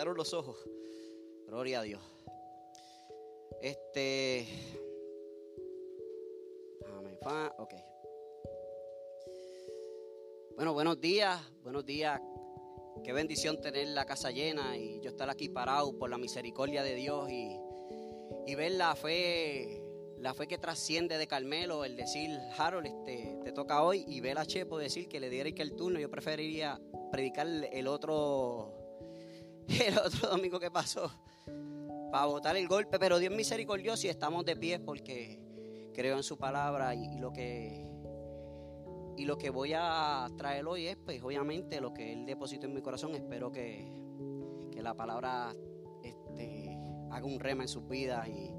quedaron los ojos. Gloria a Dios. Este. Ok. Bueno, buenos días, buenos días. Qué bendición tener la casa llena y yo estar aquí parado por la misericordia de Dios y, y ver la fe, la fe que trasciende de Carmelo, el decir, Harold, este, te toca hoy, y ver a Chepo decir que le diera que el turno. Yo preferiría predicar el otro, el otro domingo que pasó para botar el golpe, pero Dios misericordioso y estamos de pie porque creo en su palabra y, lo que y lo que voy a traer hoy es pues obviamente lo que él depositó en mi corazón. Espero que, que la palabra este, haga un rema en sus vidas y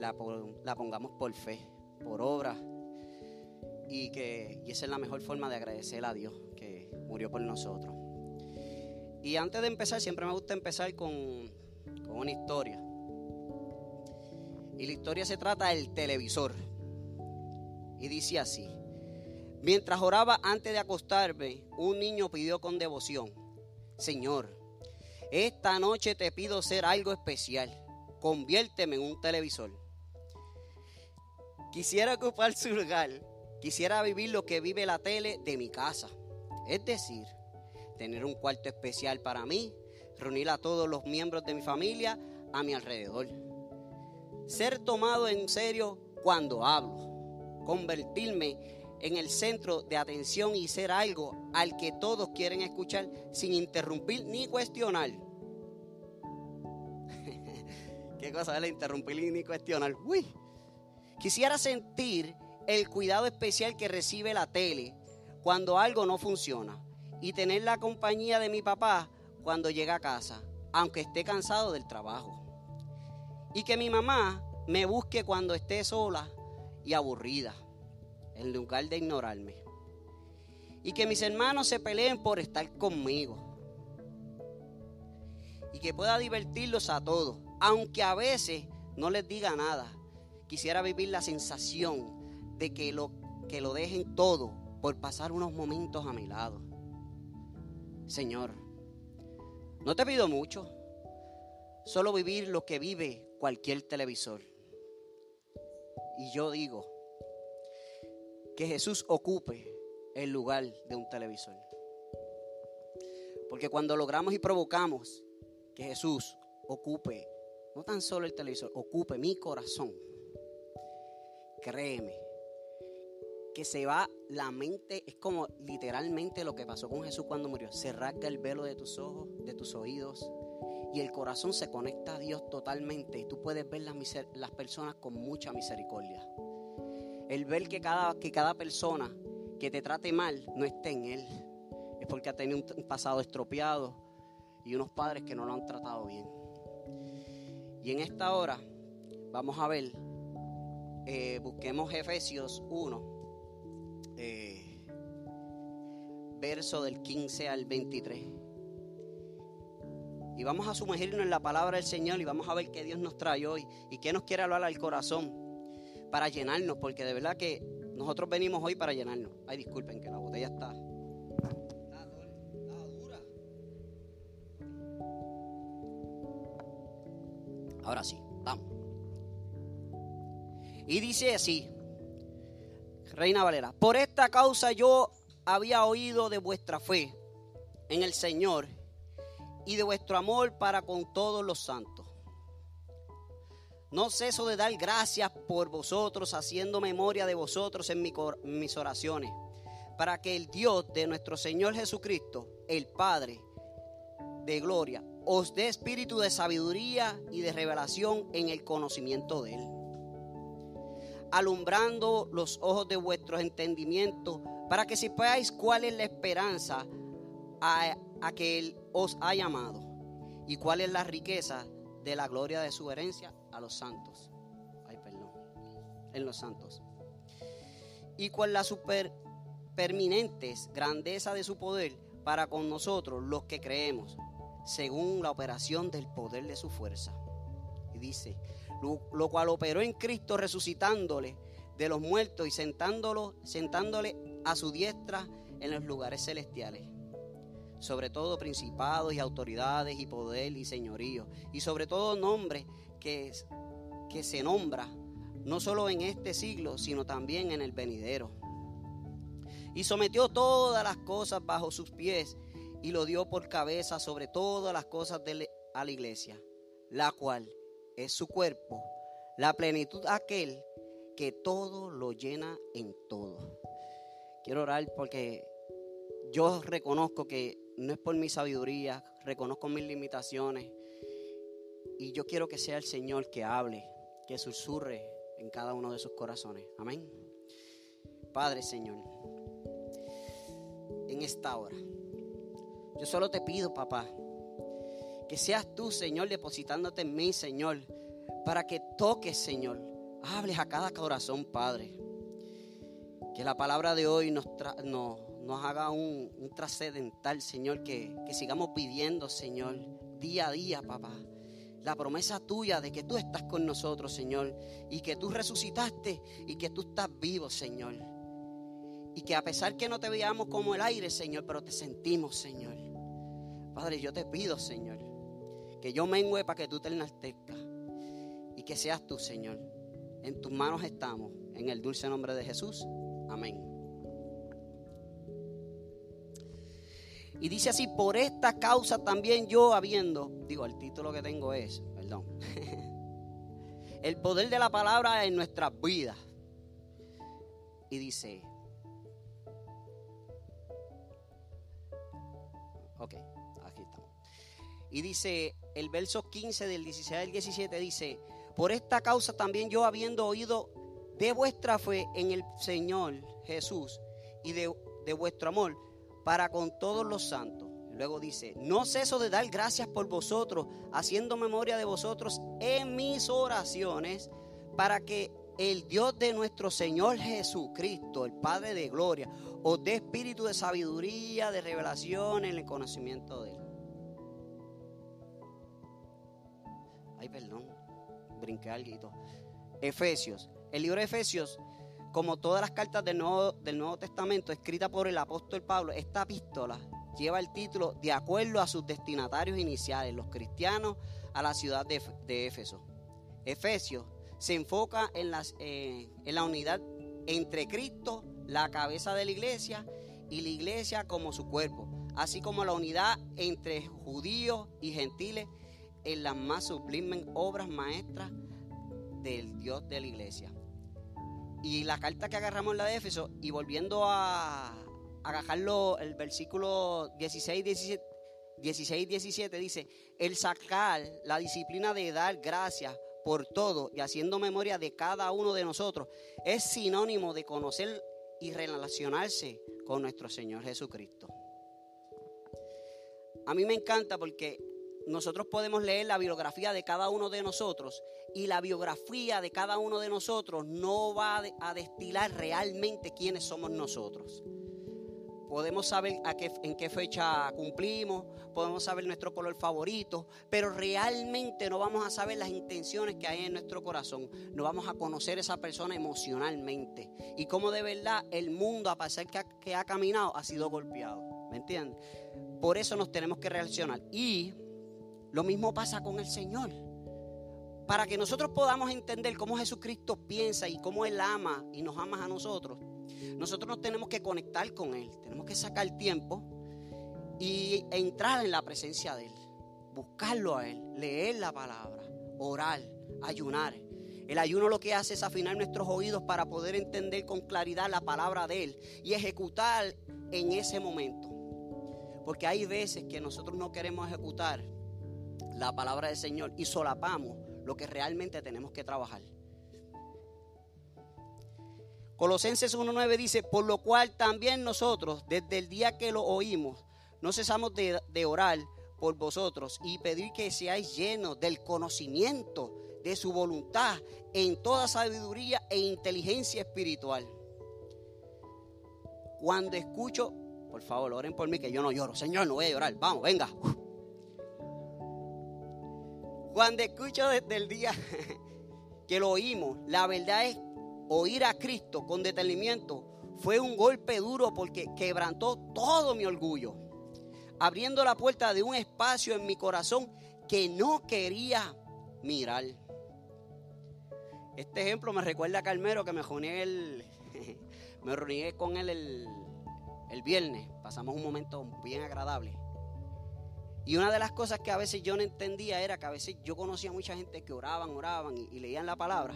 la, la pongamos por fe, por obra. Y que y esa es la mejor forma de agradecer a Dios que murió por nosotros. Y antes de empezar, siempre me gusta empezar con, con una historia. Y la historia se trata del televisor. Y dice así. Mientras oraba antes de acostarme, un niño pidió con devoción, Señor, esta noche te pido ser algo especial. Conviérteme en un televisor. Quisiera ocupar su lugar. Quisiera vivir lo que vive la tele de mi casa. Es decir, tener un cuarto especial para mí, reunir a todos los miembros de mi familia a mi alrededor. Ser tomado en serio cuando hablo. Convertirme en el centro de atención y ser algo al que todos quieren escuchar sin interrumpir ni cuestionar. Qué cosa es interrumpir ni cuestionar. Uy. Quisiera sentir el cuidado especial que recibe la tele cuando algo no funciona y tener la compañía de mi papá cuando llega a casa, aunque esté cansado del trabajo. Y que mi mamá me busque cuando esté sola y aburrida, en lugar de ignorarme. Y que mis hermanos se peleen por estar conmigo. Y que pueda divertirlos a todos, aunque a veces no les diga nada Quisiera vivir la sensación de que lo, que lo dejen todo por pasar unos momentos a mi lado. Señor, no te pido mucho, solo vivir lo que vive cualquier televisor. Y yo digo que Jesús ocupe el lugar de un televisor. Porque cuando logramos y provocamos que Jesús ocupe, no tan solo el televisor, ocupe mi corazón, créeme, que se va la mente, es como literalmente lo que pasó con Jesús cuando murió. Se rasga el velo de tus ojos, de tus oídos, y el corazón se conecta a Dios totalmente. Y tú puedes ver las, las personas con mucha misericordia. El ver que cada, que cada persona que te trate mal no esté en Él. Es porque ha tenido un pasado estropeado y unos padres que no lo han tratado bien. Y en esta hora vamos a ver eh, busquemos Efesios 1, eh, verso del 15 al 23. Y vamos a sumergirnos en la palabra del Señor y vamos a ver qué Dios nos trae hoy y qué nos quiere hablar al corazón para llenarnos, porque de verdad que nosotros venimos hoy para llenarnos. Ay, disculpen que la botella está. Ahora sí, vamos. Y dice así, Reina Valera, por esta causa yo había oído de vuestra fe en el Señor y de vuestro amor para con todos los santos. No ceso de dar gracias por vosotros, haciendo memoria de vosotros en mis oraciones, para que el Dios de nuestro Señor Jesucristo, el Padre de gloria, os dé espíritu de sabiduría y de revelación en el conocimiento de Él alumbrando los ojos de vuestros entendimientos, para que sepáis cuál es la esperanza a, que Él os ha llamado y cuál es la riqueza de la gloria de su herencia a los santos. Ay, perdón. En los santos. Y cuál la super grandeza de su poder para con nosotros los que creemos, según la operación del poder de su fuerza. Y dice, lo, cual operó en Cristo resucitándole de los muertos y sentándolo, sentándole a su diestra en los lugares celestiales, sobre todo principados y autoridades y poder y señorío, y sobre todo nombre que, que se nombra no solo en este siglo, sino también en el venidero. Y sometió todas las cosas bajo sus pies y lo dio por cabeza sobre todas las cosas de a la iglesia, la cual es su cuerpo, la plenitud aquel que todo lo llena en todo. Quiero orar porque yo reconozco que no es por mi sabiduría, reconozco mis limitaciones y yo quiero que sea el Señor que hable, que susurre en cada uno de sus corazones. Amén. Padre Señor, en esta hora, yo solo te pido, papá, que seas tú, Señor, depositándote en mí, Señor, para que toques, Señor, hables a cada corazón, Padre. Que la palabra de hoy nos, haga un, trascendental, Señor, que, que sigamos viviendo, Señor, día a día, papá. La promesa tuya de que tú estás con nosotros, Señor, y que tú resucitaste y que tú estás vivo, Señor. Y que a pesar que no te veamos como el aire, Señor, pero te sentimos, Señor. Padre, yo te pido, Señor, que yo mengüe para que tú te enaltezcas y que seas tú, Señor. En tus manos estamos, en el dulce nombre de Jesús. Amén. Y dice así, por esta causa también yo habiendo, digo, el título que tengo es, perdón, el poder de la palabra en nuestras vidas. Y dice, ok, aquí estamos. Y dice, el verso 15 del 16 al 17 dice, por esta causa también yo habiendo oído de vuestra fe en el Señor Jesús y de, vuestro amor, para con todos los santos. Luego dice, no ceso de dar gracias por vosotros, haciendo memoria de vosotros en mis oraciones, para que el Dios de nuestro Señor Jesucristo, el Padre de gloria, os dé espíritu de sabiduría, de revelación en el conocimiento de Él. Ay, perdón, brinqué algo. Efesios. El libro de Efesios como todas las cartas del Nuevo, del Nuevo Testamento escritas por el apóstol Pablo, esta epístola lleva el título de acuerdo a sus destinatarios iniciales, los cristianos a la ciudad de, Éfeso. Efesios se enfoca en, las, eh, en la unidad entre Cristo, la cabeza de la iglesia, y la iglesia como su cuerpo, así como la unidad entre judíos y gentiles en las más sublimes obras maestras del Dios de la iglesia. Y la carta que agarramos en la de Éfeso, y volviendo a agarrarlo, el versículo 16, 17, 16, 17 dice, el sacar la disciplina de dar gracias por todo y haciendo memoria de cada uno de nosotros es sinónimo de conocer y relacionarse con nuestro Señor Jesucristo. A mí me encanta porque nosotros podemos leer la biografía de cada uno de nosotros y la biografía de cada uno de nosotros no va a destilar realmente quiénes somos nosotros. Podemos saber a qué, en qué fecha cumplimos, podemos saber nuestro color favorito, pero realmente no vamos a saber las intenciones que hay en nuestro corazón. No vamos a conocer a esa persona emocionalmente y cómo de verdad el mundo, a pesar que ha, que ha caminado, ha sido golpeado. ¿Me entienden? Por eso nos tenemos que relacionar. Y lo mismo pasa con el Señor. Para que nosotros podamos entender cómo Jesucristo piensa y cómo Él ama y nos ama a nosotros, nosotros nos tenemos que conectar con Él. Tenemos que sacar tiempo y entrar en la presencia de Él. Buscarlo a Él, leer la palabra, orar, ayunar. El ayuno lo que hace es afinar nuestros oídos para poder entender con claridad la palabra de Él y ejecutar en ese momento. Porque hay veces que nosotros no queremos ejecutar la palabra del Señor y solapamos lo que realmente tenemos que trabajar. Colosenses 1.9 dice, por lo cual también nosotros, desde el día que lo oímos, no cesamos de, orar por vosotros y pedir que seáis llenos del conocimiento de su voluntad en toda sabiduría e inteligencia espiritual. Cuando escucho, por favor, oren por mí que yo no lloro. Señor, no voy a llorar. Vamos, venga. Cuando escucho desde el día que lo oímos, la verdad es oír a Cristo con detenimiento fue un golpe duro porque quebrantó todo mi orgullo. abriendo la puerta de un espacio en mi corazón que no quería mirar. Este ejemplo me recuerda a Carmelo que me reuní, me reuní con él el, el viernes. Pasamos un momento bien agradable. Y una de las cosas que a veces yo no entendía era que a veces yo conocía a mucha gente que oraban, oraban y, leían la palabra.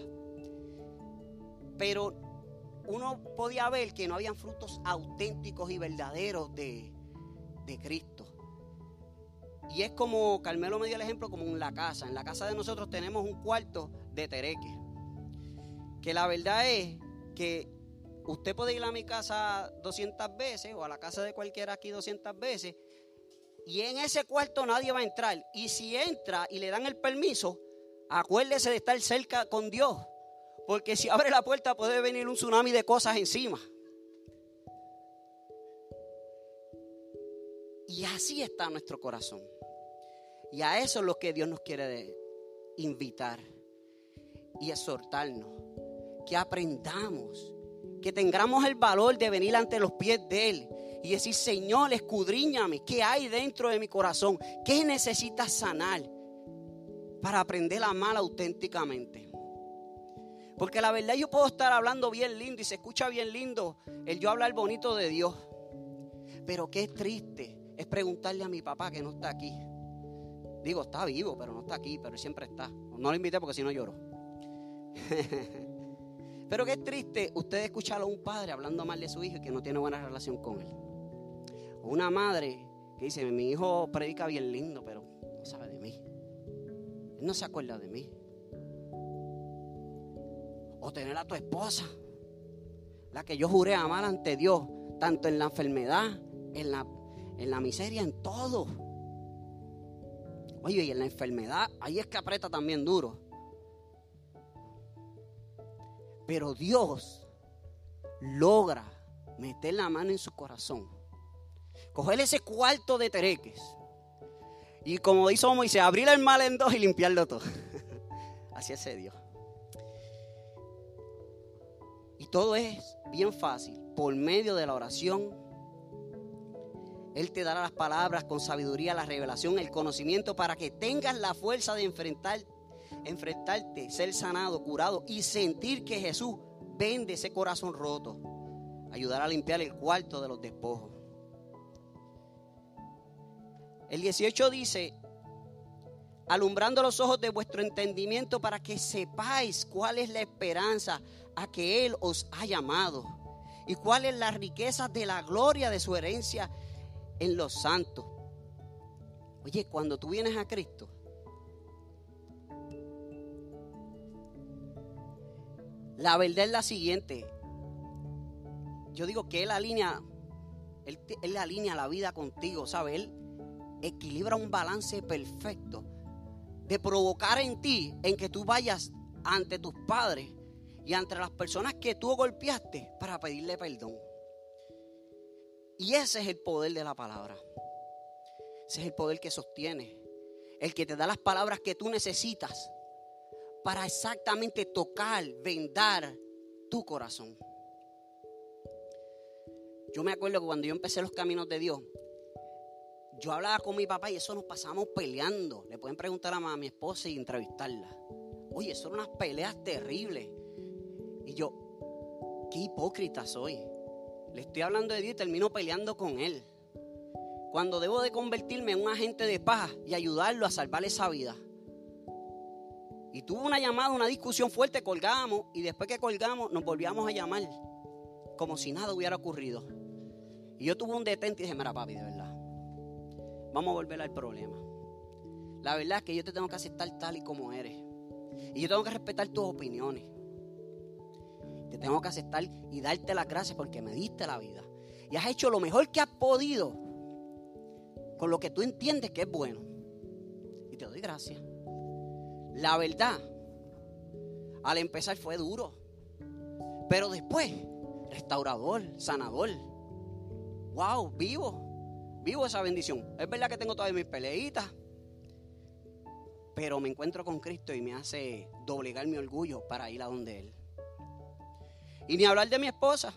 Pero uno podía ver que no habían frutos auténticos y verdaderos de, de Cristo. Y es como, Carmelo me dio el ejemplo, como en la casa. En la casa de nosotros tenemos un cuarto de tereque. Que la verdad es que usted puede ir a mi casa 200 veces o a la casa de cualquiera aquí 200 veces y en ese cuarto nadie va a entrar. Y si entra y le dan el permiso, acuérdese de estar cerca con Dios. Porque si abre la puerta puede venir un tsunami de cosas encima. Y así está nuestro corazón. Y a eso es lo que Dios nos quiere invitar y exhortarnos. Que aprendamos, que tengamos el valor de venir ante los pies de Él y decir, Señor, escudriñame, ¿qué hay dentro de mi corazón? ¿Qué necesitas sanar para aprender a amar auténticamente? Porque la verdad yo puedo estar hablando bien lindo y se escucha bien lindo el yo hablar bonito de Dios. Pero qué triste es preguntarle a mi papá que no está aquí. Digo, está vivo, pero no está aquí, pero siempre está. No lo invité porque si no lloro. pero qué triste usted escuchar a un padre hablando mal de su hijo y que no tiene buena relación con él una madre que dice, mi hijo predica bien lindo, pero no sabe de mí. Él no se acuerda de mí. O tener a tu esposa, la que yo juré amar ante Dios, tanto en la enfermedad, en la, en la miseria, en todo. Oye, y en la enfermedad, ahí es que aprieta también duro. Pero Dios logra meter la mano en su corazón coger ese cuarto de tereques y como dice Moisés, abrir el mal en dos y limpiarlo todo. Así es Dios. Y todo es bien fácil. Por medio de la oración, Él te dará las palabras con sabiduría, la revelación, el conocimiento para que tengas la fuerza de enfrentar, enfrentarte, ser sanado, curado y sentir que Jesús vende ese corazón roto. Ayudar a limpiar el cuarto de los despojos. El 18 dice, alumbrando los ojos de vuestro entendimiento para que sepáis cuál es la esperanza a que Él os ha llamado y cuál es la riqueza de la gloria de su herencia en los santos. Oye, cuando tú vienes a Cristo, la verdad es la siguiente. Yo digo que Él alinea, Él, alinea la vida contigo, ¿sabe? Él, equilibra un balance perfecto de provocar en ti en que tú vayas ante tus padres y ante las personas que tú golpeaste para pedirle perdón. Y ese es el poder de la palabra. Ese es el poder que sostiene. El que te da las palabras que tú necesitas para exactamente tocar, vendar tu corazón. Yo me acuerdo que cuando yo empecé los caminos de Dios, yo hablaba con mi papá y eso nos pasamos peleando. Le pueden preguntar a mi esposa y entrevistarla. Oye, eso unas peleas terribles. Y yo, qué hipócrita soy. Le estoy hablando de Dios y termino peleando con él. Cuando debo de convertirme en un agente de paz y ayudarlo a salvar esa vida. Y tuvo una llamada, una discusión fuerte, colgamos y después que colgamos nos volvíamos a llamar como si nada hubiera ocurrido. Y yo tuve un detente y dije, mira papi, de verdad, Vamos a volver al problema. La verdad es que yo te tengo que aceptar tal y como eres. Y yo tengo que respetar tus opiniones. Te tengo que aceptar y darte las gracias porque me diste la vida. Y has hecho lo mejor que has podido con lo que tú entiendes que es bueno. Y te doy gracias. La verdad, al empezar fue duro. Pero después, restaurador, sanador. Wow, vivo vivo esa bendición. Es verdad que tengo todavía mis peleitas, pero me encuentro con Cristo y me hace doblegar mi orgullo para ir a donde Él. Y ni hablar de mi esposa.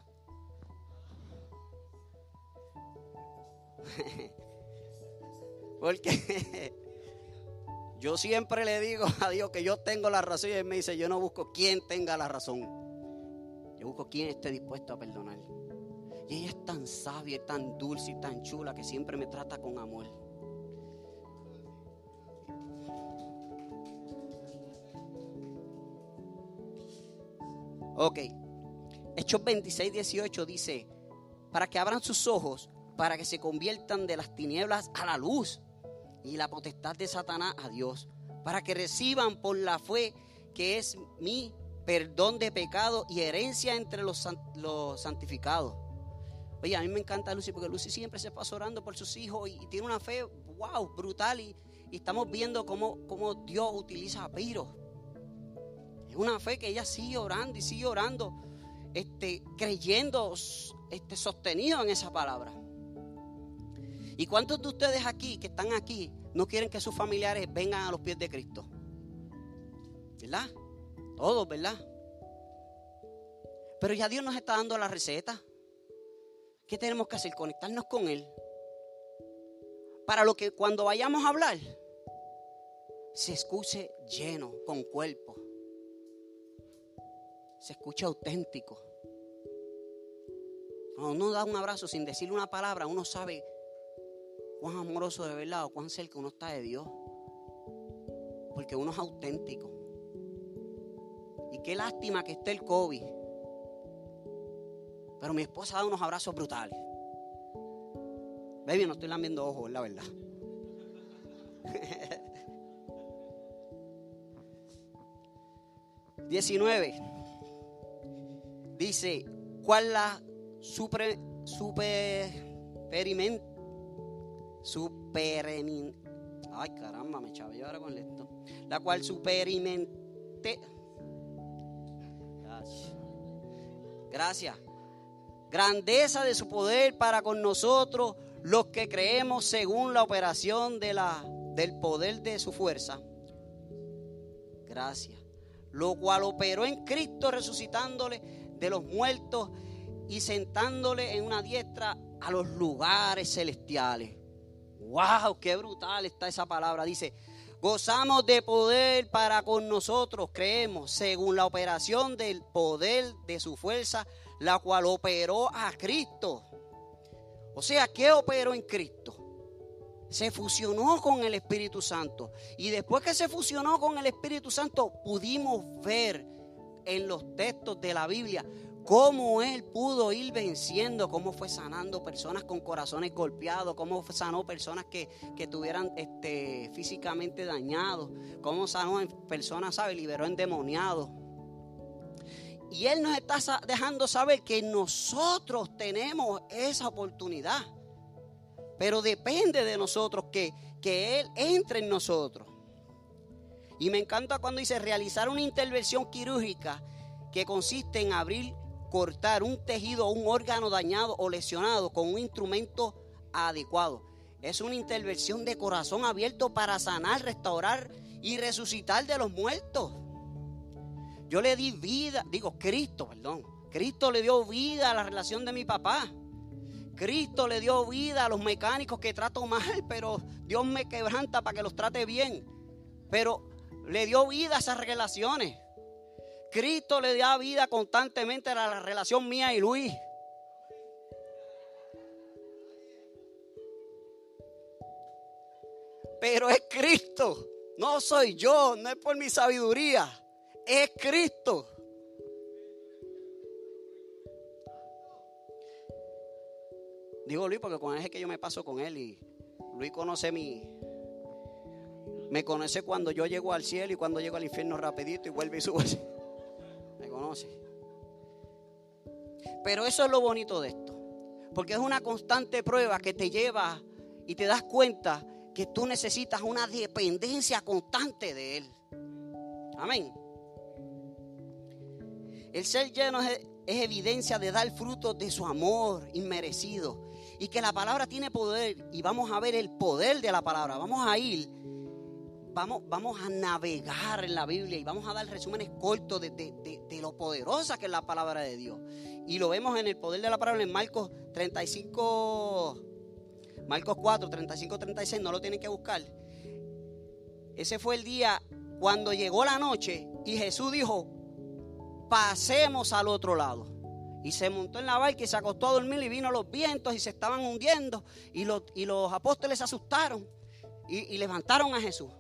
Porque yo siempre le digo a Dios que yo tengo la razón y Él me dice, yo no busco quien tenga la razón. Yo busco quien esté dispuesto a perdonar. Y ella es tan sabia, tan dulce y tan chula que siempre me trata con amor. Ok. Hechos 26, 18 dice, para que abran sus ojos, para que se conviertan de las tinieblas a la luz y la potestad de Satanás a Dios, para que reciban por la fe que es mi perdón de pecado y herencia entre los, los santificados. Oye, a mí me encanta Lucy porque Lucy siempre se pasa orando por sus hijos y, tiene una fe, wow, brutal. Y, estamos viendo cómo, cómo, Dios utiliza a Piro. Es una fe que ella sigue orando y sigue orando, este, creyendo, este, sostenido en esa palabra. ¿Y cuántos de ustedes aquí, que están aquí, no quieren que sus familiares vengan a los pies de Cristo? ¿Verdad? Todos, ¿verdad? Pero ya Dios nos está dando la receta. ¿Qué tenemos que hacer? Conectarnos con Él. Para lo que cuando vayamos a hablar, se escuche lleno, con cuerpo. Se escuche auténtico. Cuando uno da un abrazo sin decirle una palabra, uno sabe cuán amoroso de verdad o cuán cerca uno está de Dios. Porque uno es auténtico. Y qué lástima que esté el COVID. Pero mi esposa da unos abrazos brutales. Baby, no estoy lambiendo ojos, la verdad. Diecinueve. Dice, ¿cuál la super, super, experiment, super, ay caramba, me chavé ahora con esto. La cual superimente, gracias grandeza de su poder para con nosotros los que creemos según la operación de la, del poder de su fuerza. Gracias. Lo cual operó en Cristo resucitándole de los muertos y sentándole en una diestra a los lugares celestiales. ¡Wow! ¡Qué brutal está esa palabra! Dice, gozamos de poder para con nosotros, creemos, según la operación del poder de su fuerza la cual operó a Cristo. O sea, ¿qué operó en Cristo? Se fusionó con el Espíritu Santo. Y después que se fusionó con el Espíritu Santo, pudimos ver en los textos de la Biblia cómo Él pudo ir venciendo, cómo fue sanando personas con corazones golpeados, cómo sanó personas que, que tuvieran este, físicamente dañados, cómo sanó personas, ¿sabe? Liberó endemoniados. Y Él nos está dejando saber que nosotros tenemos esa oportunidad. Pero depende de nosotros que, que Él entre en nosotros. Y me encanta cuando dice realizar una intervención quirúrgica que consiste en abrir, cortar un tejido o un órgano dañado o lesionado con un instrumento adecuado. Es una intervención de corazón abierto para sanar, restaurar y resucitar de los muertos. Yo le di vida, digo Cristo, perdón. Cristo le dio vida a la relación de mi papá. Cristo le dio vida a los mecánicos que trato mal, pero Dios me quebranta para que los trate bien. Pero le dio vida a esas relaciones. Cristo le da vida constantemente a la relación mía y Luis. Pero es Cristo, no soy yo, no es por mi sabiduría es Cristo. Digo Luis porque con él es que yo me paso con él y Luis conoce mi... Me conoce cuando yo llego al cielo y cuando llego al infierno rapidito y vuelve y sube. Me conoce. Pero eso es lo bonito de esto. Porque es una constante prueba que te lleva y te das cuenta que tú necesitas una dependencia constante de Él. Amén. El ser lleno es, evidencia de dar fruto de su amor inmerecido. Y que la palabra tiene poder. Y vamos a ver el poder de la palabra. Vamos a ir. Vamos, vamos a navegar en la Biblia y vamos a dar resúmenes cortos de, de, lo poderosa que es la palabra de Dios. Y lo vemos en el poder de la palabra en Marcos 35, Marcos 4, 35, 36, no lo tienen que buscar. Ese fue el día cuando llegó la noche y Jesús dijo, pasemos al otro lado. Y se montó en la barca y se acostó a dormir y vino los vientos y se estaban hundiendo y los, apóstoles se asustaron y, levantaron a Jesús.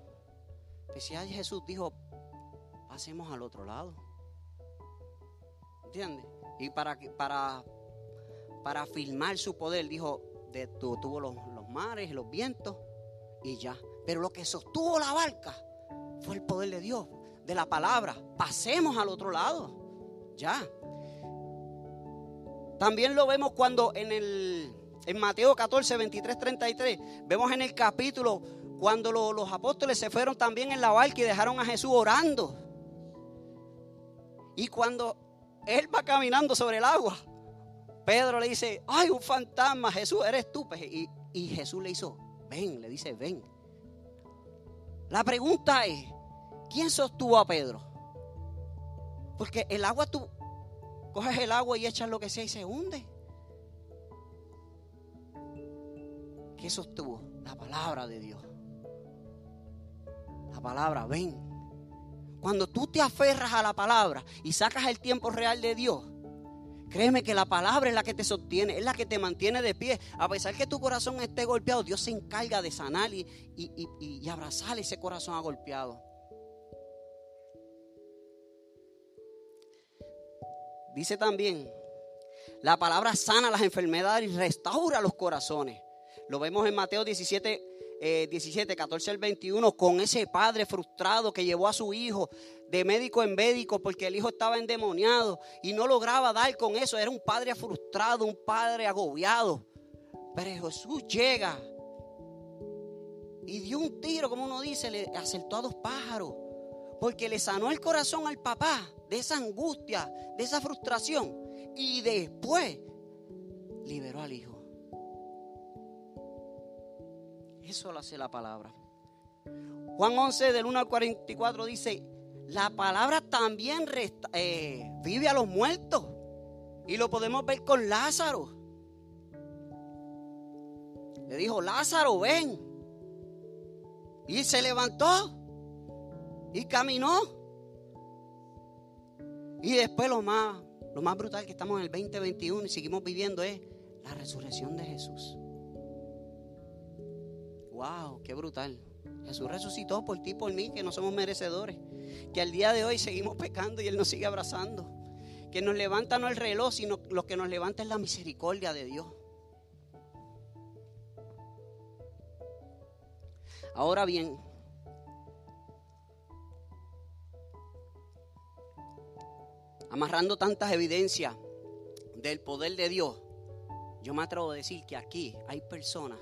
Especial Jesús dijo, pasemos al otro lado. ¿Entiendes? Y para, para, para afirmar su poder, dijo, detuvo los, los mares, los vientos y ya. Pero lo que sostuvo la barca fue el poder de Dios, de la palabra. Pasemos al otro lado. Ya. También lo vemos cuando en el en Mateo 14, 23, 33, vemos en el capítulo cuando los apóstoles se fueron también en la barca y dejaron a Jesús orando. Y cuando él va caminando sobre el agua, Pedro le dice, ay, un fantasma, Jesús, eres tú. Pues, y, y Jesús le hizo, ven, le dice, ven. La pregunta es, ¿quién sostuvo a Pedro? Porque el agua tú coges el agua y echas lo que sea y se hunde. ¿Qué sostuvo? La palabra de Dios. La palabra, ven. Cuando tú te aferras a la palabra y sacas el tiempo real de Dios, créeme que la palabra es la que te sostiene, es la que te mantiene de pie. A pesar que tu corazón esté golpeado, Dios se encarga de sanar y, y abrazar ese corazón agolpeado. Dice también, la palabra sana las enfermedades y restaura los corazones. Lo vemos en Mateo 17, 17, 14 al 21, con ese padre frustrado que llevó a su hijo de médico en médico porque el hijo estaba endemoniado y no lograba dar con eso. Era un padre frustrado, un padre agobiado. Pero Jesús llega y dio un tiro, como uno dice, le acertó a dos pájaros. Porque le sanó el corazón al papá de esa angustia, de esa frustración. Y después liberó al hijo. Eso lo hace la palabra. Juan 11 del 1 al 44 dice, la palabra también eh, vive a los muertos. Y lo podemos ver con Lázaro. Le dijo, Lázaro, ven. Y se levantó y caminó. Y después lo más, lo más brutal que estamos en el 2021 y seguimos viviendo es la resurrección de Jesús. Wow, qué brutal. Jesús resucitó por ti, por mí, que no somos merecedores. Que al día de hoy seguimos pecando y Él nos sigue abrazando. Que nos levanta no el reloj, sino lo que nos levanta es la misericordia de Dios. Ahora bien, amarrando tantas evidencias del poder de Dios, yo me atrevo a decir que aquí hay personas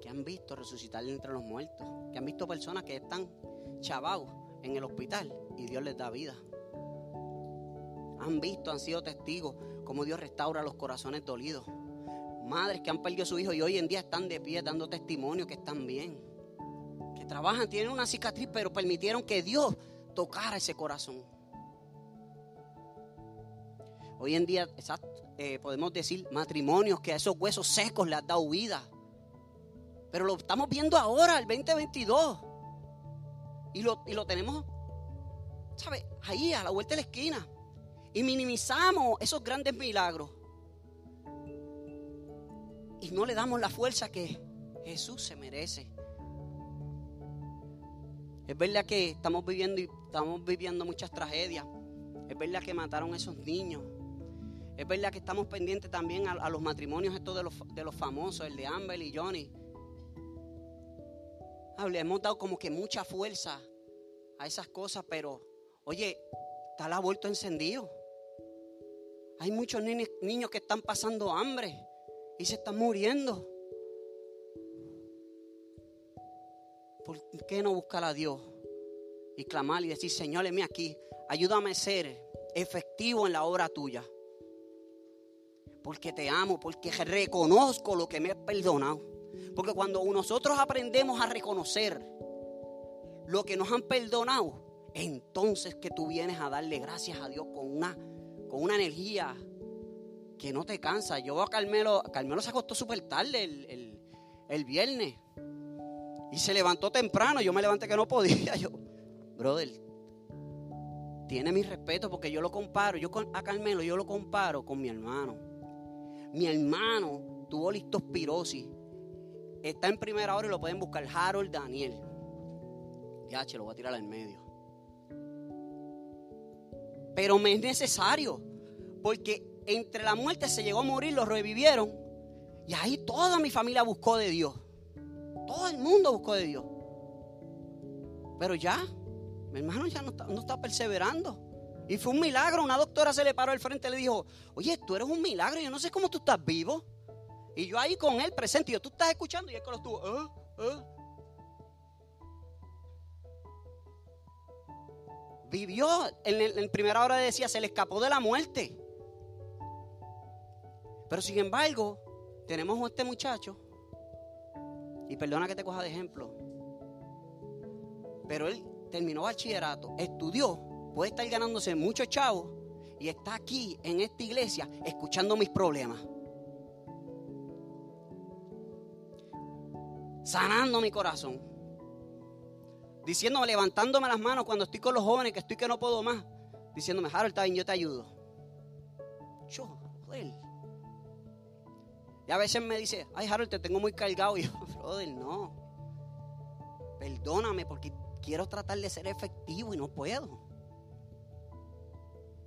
que han visto resucitar entre los muertos, que han visto personas que están chavados en el hospital y Dios les da vida. Han visto, han sido testigos cómo Dios restaura los corazones dolidos. Madres que han perdido a su hijo y hoy en día están de pie dando testimonio que están bien. Que trabajan, tienen una cicatriz, pero permitieron que Dios tocara ese corazón. Hoy en día, eh, podemos decir matrimonios que a esos huesos secos le han dado vida. Pero lo estamos viendo ahora, el 2022. Y lo, y lo tenemos, ¿sabes? Ahí, a la vuelta de la esquina. Y minimizamos esos grandes milagros. Y no le damos la fuerza que Jesús se merece. Es verdad que estamos viviendo, estamos viviendo muchas tragedias. Es verdad que mataron a esos niños. Es verdad que estamos pendientes también a, los matrimonios estos de los, de los famosos, el de Amber y Johnny. Le hemos dado como que mucha fuerza a esas cosas, pero oye, está la vuelto encendido. Hay muchos niños, que están pasando hambre y se están muriendo. ¿Por qué no buscar a Dios y clamar y decir, Señor, heme aquí, ayúdame a ser efectivo en la obra tuya? Porque te amo, porque reconozco lo que me has perdonado. Porque cuando nosotros aprendemos a reconocer lo que nos han perdonado, entonces que tú vienes a darle gracias a Dios con una, con una energía que no te cansa. Yo a Carmelo, Carmelo se acostó súper tarde el, el viernes. Y se levantó temprano. Yo me levanté que no podía. Yo, brother, tiene mi respeto porque yo lo comparo. Yo a Carmelo yo lo comparo con mi hermano. Mi hermano tuvo listospirosis. Está en primera hora y lo pueden buscar. Harold Daniel. Ya, che, lo voy a tirar al medio. Pero me es necesario. Porque entre la muerte se llegó a morir, lo revivieron. Y ahí toda mi familia buscó de Dios. Todo el mundo buscó de Dios. Pero ya, mi hermano ya no está, no está perseverando. Y fue un milagro. Una doctora se le paró al frente y le dijo, oye, tú eres un milagro. Yo no sé cómo tú estás vivo. Y yo ahí con él presente. Y yo, tú estás escuchando. Y él con los estuvo, ¿eh? ¿eh? Vivió, en, en primera hora decía, se le escapó de la muerte. Pero sin embargo, tenemos a este muchacho, y perdona que te coja de ejemplo, pero él terminó bachillerato, estudió, puede estar ganándose muchos chavos y está aquí en esta iglesia escuchando mis problemas. Sanando mi corazón. Diciéndome, levantándome las manos cuando estoy con los jóvenes que estoy que no puedo más. Diciéndome, Harold, está bien, yo te ayudo. Yo, joder. Y a veces me dice, ay Harold, te tengo muy cargado. Y yo, brother, no. Perdóname porque quiero tratar de ser efectivo y no puedo.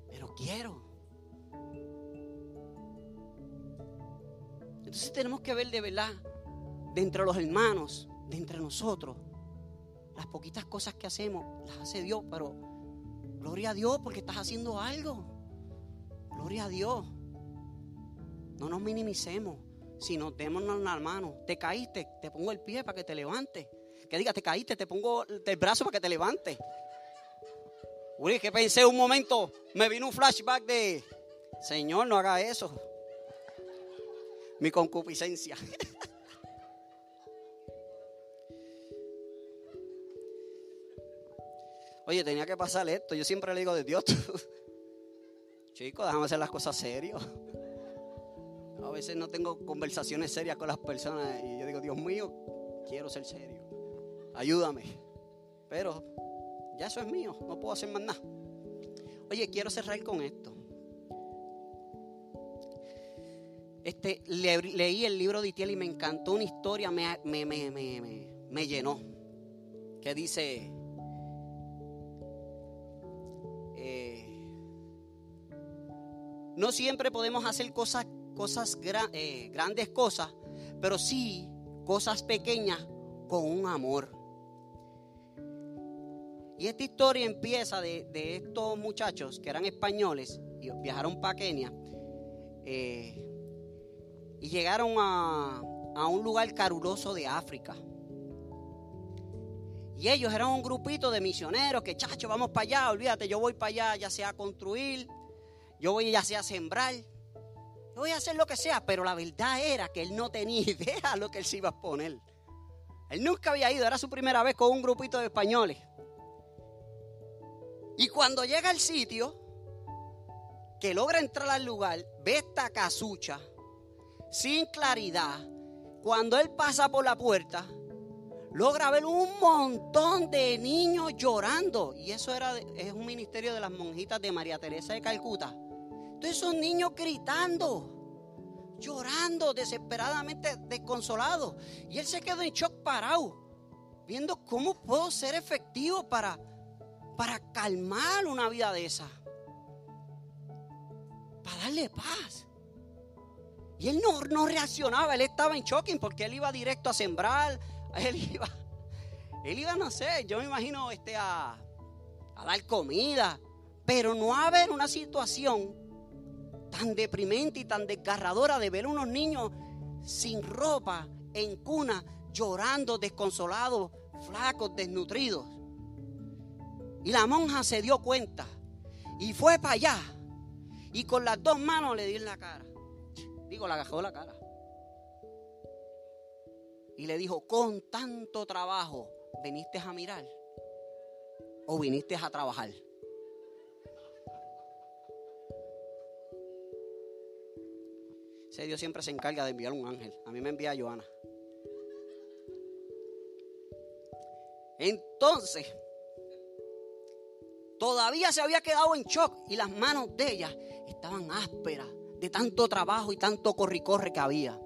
Pero quiero. Entonces tenemos que ver de verdad, de entre los hermanos, de entre nosotros, las poquitas cosas que hacemos, las hace Dios, pero gloria a Dios porque estás haciendo algo. Gloria a Dios. No nos minimicemos sino démonos la mano. Te caíste, te pongo el pie para que te levantes. Que diga, te caíste, te pongo el brazo para que te levantes. Uy, que pensé un momento, me vino un flashback de, Señor, no haga eso. Mi concupiscencia. Oye, tenía que pasar esto. Yo siempre le digo de Dios. Chicos, déjame hacer las cosas serias. A veces no tengo conversaciones serias con las personas y yo digo, Dios mío, quiero ser serio. Ayúdame. Pero ya eso es mío, no puedo hacer más nada. Oye, quiero cerrar con esto. Este, leí el libro de Itiel y me encantó una historia, me, me, me, me llenó. Que dice, eh, no siempre podemos hacer cosas cosas eh, grandes cosas, pero sí cosas pequeñas con un amor. Y esta historia empieza de, estos muchachos que eran españoles y viajaron para Kenia eh, y llegaron a, a un lugar caluroso de África. Y ellos eran un grupito de misioneros que, chacho, vamos para allá, olvídate, yo voy para allá, ya sea a construir, yo voy ya sea a sembrar voy a hacer lo que sea, pero la verdad era que él no tenía idea de lo que él se iba a poner. Él nunca había ido, era su primera vez con un grupito de españoles. Y cuando llega al sitio, que logra entrar al lugar, ve esta casucha sin claridad. Cuando él pasa por la puerta, logra ver un montón de niños llorando. Y eso era, es un ministerio de las monjitas de María Teresa de Calcuta. Entonces esos niños gritando, llorando, desesperadamente desconsolados. Y él se quedó en shock parado, viendo cómo puedo ser efectivo para, para calmar una vida de esa. Para darle paz. Y él no, no reaccionaba, él estaba en shocking porque él iba directo a sembrar, él iba, él iba, no sé, yo me imagino este, a, dar comida, pero no haber una situación tan deprimente y tan desgarradora de ver unos niños sin ropa, en cuna, llorando, desconsolados, flacos, desnutridos. Y la monja se dio cuenta y fue para allá y con las dos manos le dio en la cara. Digo, la agajó la cara. Y le dijo, con tanto trabajo, ¿viniste a mirar? ¿O viniste a trabajar? Ese Dios siempre se encarga de enviar un ángel. A mí me envía Joana. Entonces, todavía se había quedado en shock y las manos de ella estaban ásperas de tanto trabajo y tanto corri-corre que había.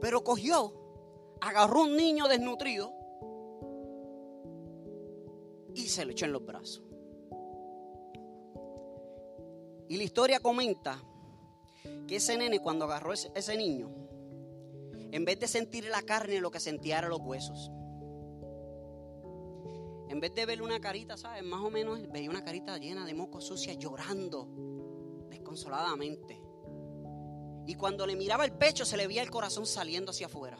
Pero cogió, agarró un niño desnutrido y se lo echó en los brazos. Y la historia comenta que ese nene cuando agarró ese, ese niño, en vez de sentir la carne, lo que sentía era los huesos. En vez de verle una carita, ¿sabes? Más o menos veía una carita llena de moco sucia, llorando desconsoladamente. Y cuando le miraba el pecho, se le veía el corazón saliendo hacia afuera.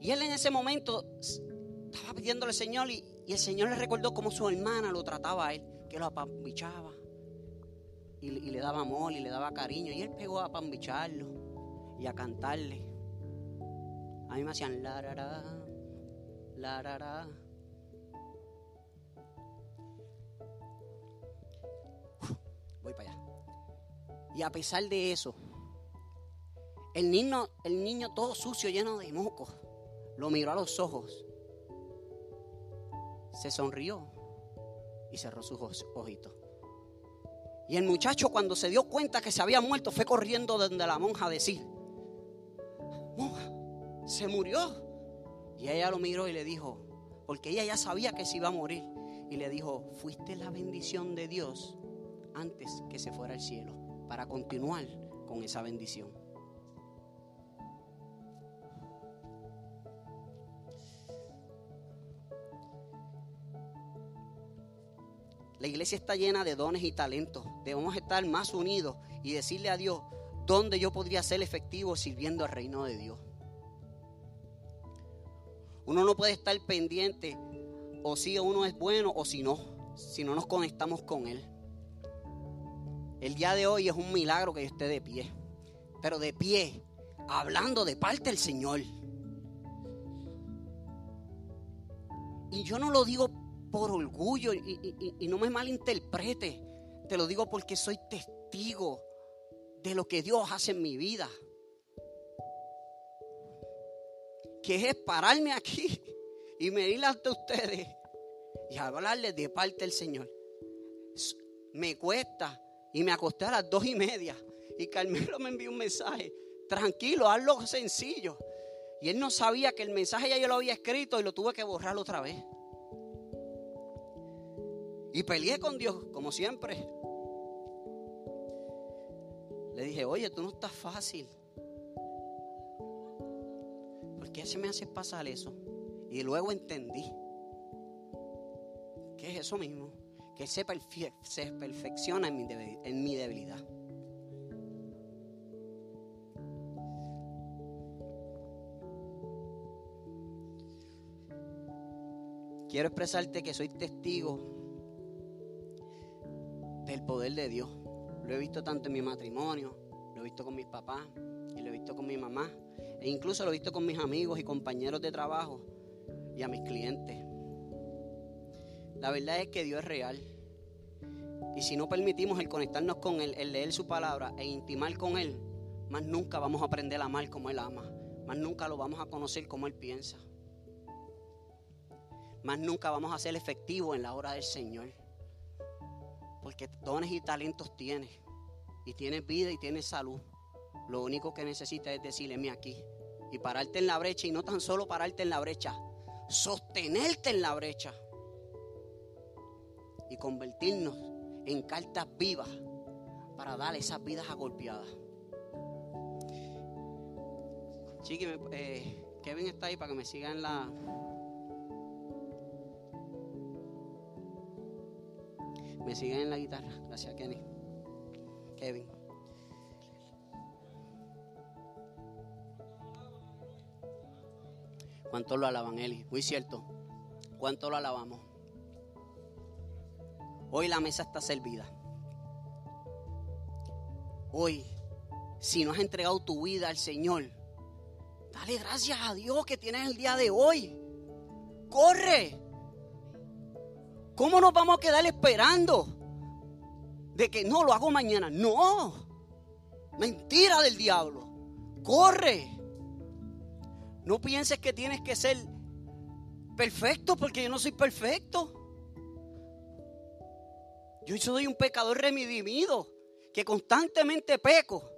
Y él en ese momento estaba pidiéndole al Señor y, y el Señor le recordó cómo su hermana lo trataba a él, que lo apambichaba. Y, y, le daba amor y le daba cariño. Y él pegó a apambicharlo y a cantarle. A mí me hacían la la, la, Voy para allá. Y a pesar de eso, el niño, el niño todo sucio, lleno de mocos, lo miró a los ojos, se sonrió y cerró sus ojitos. Y el muchacho cuando se dio cuenta que se había muerto fue corriendo donde la monja a decir, monja, se murió. Y ella lo miró y le dijo, porque ella ya sabía que se iba a morir. Y le dijo, fuiste la bendición de Dios antes que se fuera al cielo, para continuar con esa bendición. La iglesia está llena de dones y talentos. Debemos estar más unidos y decirle a Dios dónde yo podría ser efectivo sirviendo al reino de Dios. Uno no puede estar pendiente o si uno es bueno o si no, si no nos conectamos con Él. El día de hoy es un milagro que yo esté de pie, pero de pie, hablando de parte del Señor. Y yo no lo digo por orgullo y, y, no me malinterprete, te lo digo porque soy testigo de lo que Dios hace en mi vida que es pararme aquí y medir ante ustedes y hablarles de parte del Señor. Me cuesta y me acosté a las dos y media y Carmelo me envió un mensaje. Tranquilo, hazlo sencillo. Y él no sabía que el mensaje ya yo lo había escrito y lo tuve que borrar otra vez. Y peleé con Dios, como siempre. Le dije, oye, tú no estás fácil qué se me hace pasar eso? Y luego entendí que es eso mismo, que se, se perfecciona en mi, en mi debilidad. Quiero expresarte que soy testigo del poder de Dios. Lo he visto tanto en mi matrimonio, lo he visto con mis papás y lo he visto con mi mamá. E incluso lo he visto con mis amigos y compañeros de trabajo y a mis clientes. La verdad es que Dios es real. Y si no permitimos el conectarnos con Él, el leer su palabra e intimar con Él, más nunca vamos a aprender a amar como Él ama. Más nunca lo vamos a conocer como Él piensa. Más nunca vamos a ser efectivos en la hora del Señor. Porque dones y talentos tienes. Y tienes vida y tienes salud. Lo único que necesitas es decirle, aquí. Y pararte en la brecha. Y no tan solo pararte en la brecha. Sostenerte en la brecha. Y convertirnos en cartas vivas para dar esas vidas agolpeadas. Chiqui, eh, Kevin está ahí para que me siga en la... Me sigan en la guitarra. Gracias, Kenny. Kevin. ¿Cuánto lo alaban, Eli? Muy cierto. ¿Cuánto lo alabamos? Hoy la mesa está servida. Hoy, si no has entregado tu vida al Señor, dale gracias a Dios que tienes el día de hoy. Corre. ¿Cómo nos vamos a quedar esperando? De que no lo hago mañana. No. Mentira del diablo. Corre. No pienses que tienes que ser perfecto porque yo no soy perfecto. Yo soy un pecador remidimido que constantemente peco.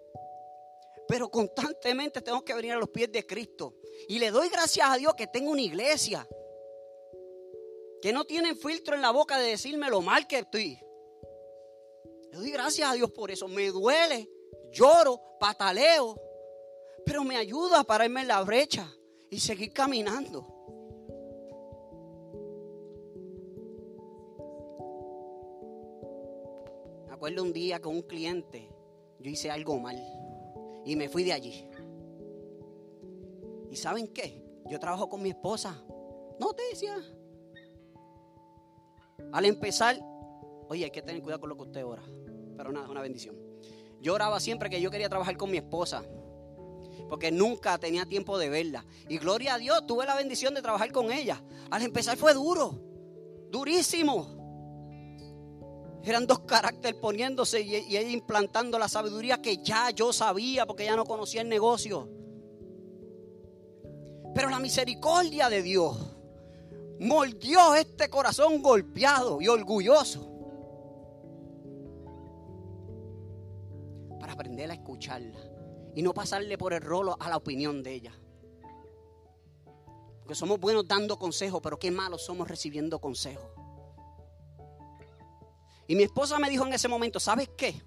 Pero constantemente tengo que venir a los pies de Cristo. Y le doy gracias a Dios que tengo una iglesia. Que no tienen filtro en la boca de decirme lo mal que estoy. Le doy gracias a Dios por eso. Me duele, lloro, pataleo. Pero me ayuda a pararme en la brecha y seguir caminando. Me acuerdo un día con un cliente, yo hice algo mal y me fui de allí. ¿Y saben qué? Yo trabajo con mi esposa. Noticia. Al empezar, oye, hay que tener cuidado con lo que usted ora. Pero nada, es una bendición. Yo oraba siempre que yo quería trabajar con mi esposa porque nunca tenía tiempo de verla. Y gloria a Dios, tuve la bendición de trabajar con ella. Al empezar fue duro, durísimo. Eran dos caracteres poniéndose y, ella implantando la sabiduría que ya yo sabía porque ya no conocía el negocio. Pero la misericordia de Dios moldeó este corazón golpeado y orgulloso para aprender a escucharla y no pasarle por el rolo a la opinión de ella. Porque somos buenos dando consejos, pero qué malos somos recibiendo consejos. Y mi esposa me dijo en ese momento, ¿sabes qué?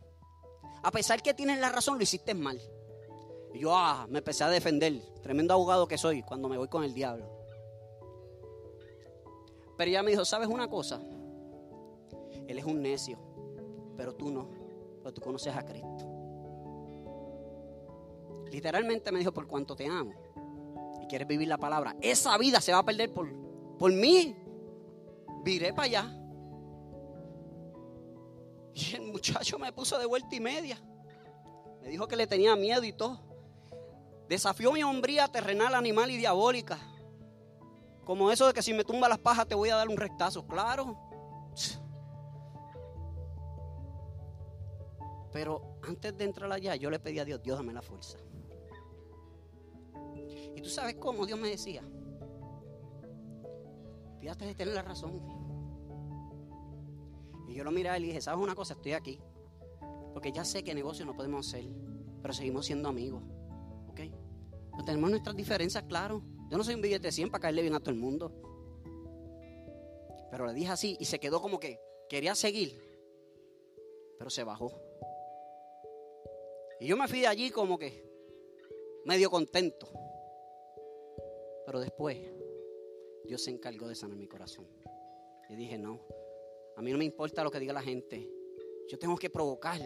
A pesar que tienes la razón, lo hiciste mal. Y yo, ah, me empecé a defender. Tremendo abogado que soy cuando me voy con el diablo. Pero ella me dijo, ¿sabes una cosa? Él es un necio, pero tú no, pero tú conoces a Cristo. Literalmente me dijo, por cuanto te amo y quieres vivir la palabra, esa vida se va a perder por, por mí. Viré para allá. Y el muchacho me puso de vuelta y media. Me dijo que le tenía miedo y todo. Desafió mi hombría terrenal, animal y diabólica. Como eso de que si me tumba las pajas te voy a dar un rectazo. Claro. Pero antes de entrar allá, yo le pedí a Dios, Dios dame la fuerza. Y tú sabes cómo Dios me decía. Fíjate de tener la razón. Y yo lo miré y le dije, ¿sabes una cosa? Estoy aquí. Porque ya sé que negocio no podemos hacer, pero seguimos siendo amigos. ¿Ok? No tenemos nuestras diferencias, claro. Yo no soy un billete de 100 para caerle bien a todo el mundo. Pero le dije así y se quedó como que quería seguir, pero se bajó. Y yo me fui de allí como que medio contento. Pero después, Dios se encargó de sanar mi corazón. Y dije, no, a mí no me importa lo que diga la gente. Yo tengo que provocar,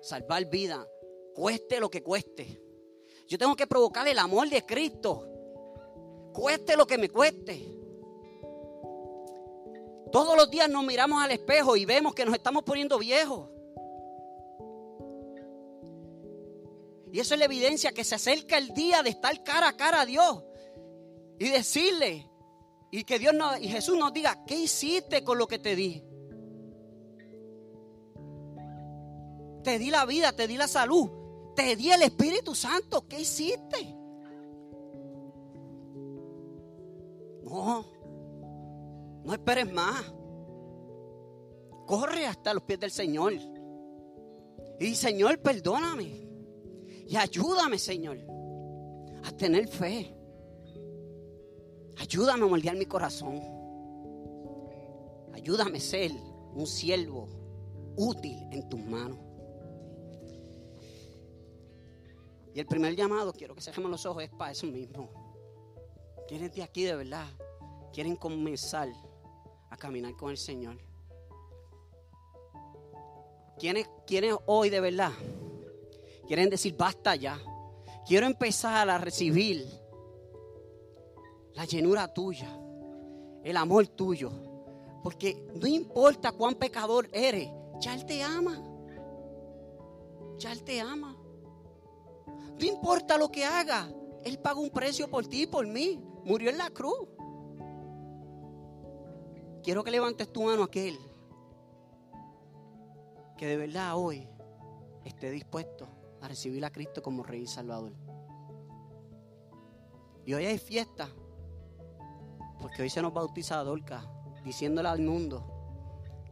salvar vida, cueste lo que cueste. Yo tengo que provocar el amor de Cristo, cueste lo que me cueste. Todos los días nos miramos al espejo y vemos que nos estamos poniendo viejos. Y eso es la evidencia que se acerca el día de estar cara a cara a Dios y decirle y que Dios y Jesús nos diga, ¿qué hiciste con lo que te di? Te di la vida, te di la salud, te di el Espíritu Santo, ¿qué hiciste? No, no esperes más. Corre hasta los pies del Señor. Y Señor, perdóname. Y ayúdame, Señor, a tener fe. Ayúdame a moldear mi corazón. Ayúdame a ser un siervo útil en tus manos. Y el primer llamado, quiero que cerremos los ojos, es para eso mismo. Quienes de aquí de verdad quieren comenzar a caminar con el Señor. ¿Quiénes, ¿Quiénes hoy de verdad quieren decir basta ya? Quiero empezar a recibir la llenura tuya, el amor tuyo. Porque no importa cuán pecador eres, ya Él te ama. Ya Él te ama. No importa lo que haga, Él pagó un precio por ti y por mí. Murió en la cruz. Quiero que levantes tu mano a aquel que de verdad hoy esté dispuesto a recibir a Cristo como Rey y Salvador. Y hoy hay fiesta. Porque hoy se nos bautiza a Dorca, diciéndole al mundo,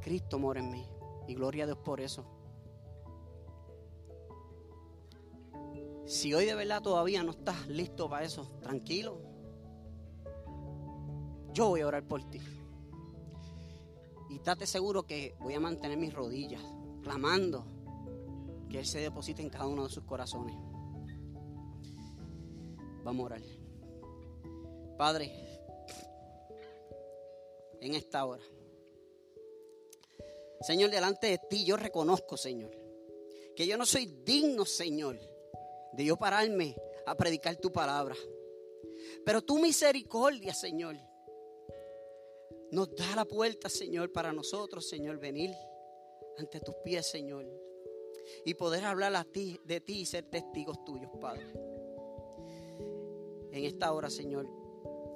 Cristo mora en mí. Y gloria a Dios por eso. Si hoy de verdad todavía no estás listo para eso, tranquilo. Yo voy a orar por ti. Y estate seguro que voy a mantener mis rodillas, clamando que Él se deposite en cada uno de sus corazones. Vamos a orar. Padre, en esta hora. Señor, delante de ti yo reconozco, Señor, que yo no soy digno, Señor, de yo pararme a predicar tu palabra. Pero tu misericordia, Señor, nos da la puerta, Señor, para nosotros, Señor, venir ante tus pies, Señor, y poder hablar a ti, de ti y ser testigos tuyos, Padre. En esta hora, Señor,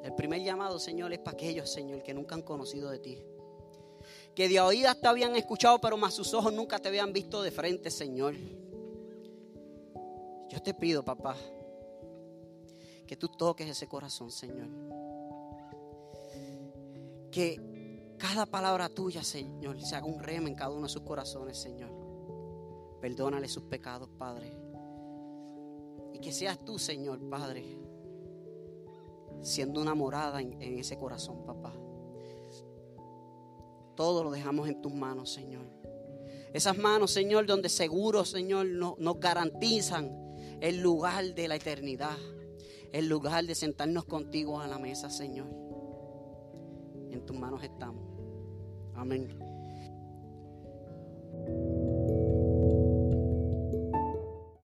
el primer llamado, Señor, es para aquellos, Señor, que nunca han conocido de ti. Que de oídas te habían escuchado, pero más sus ojos nunca te habían visto de frente, Señor. Yo te pido, papá, que tú toques ese corazón, Señor. Que cada palabra tuya, Señor, se haga un rema en cada uno de sus corazones, Señor. Perdónale sus pecados, Padre. Y que seas tú, Señor, Padre, siendo una morada en, ese corazón, papá. Todo lo dejamos en tus manos, Señor. Esas manos, Señor, donde seguro, Señor, nos garantizan el lugar de la eternidad, el lugar de sentarnos contigo a la mesa, Señor. En tus manos estamos. Amén.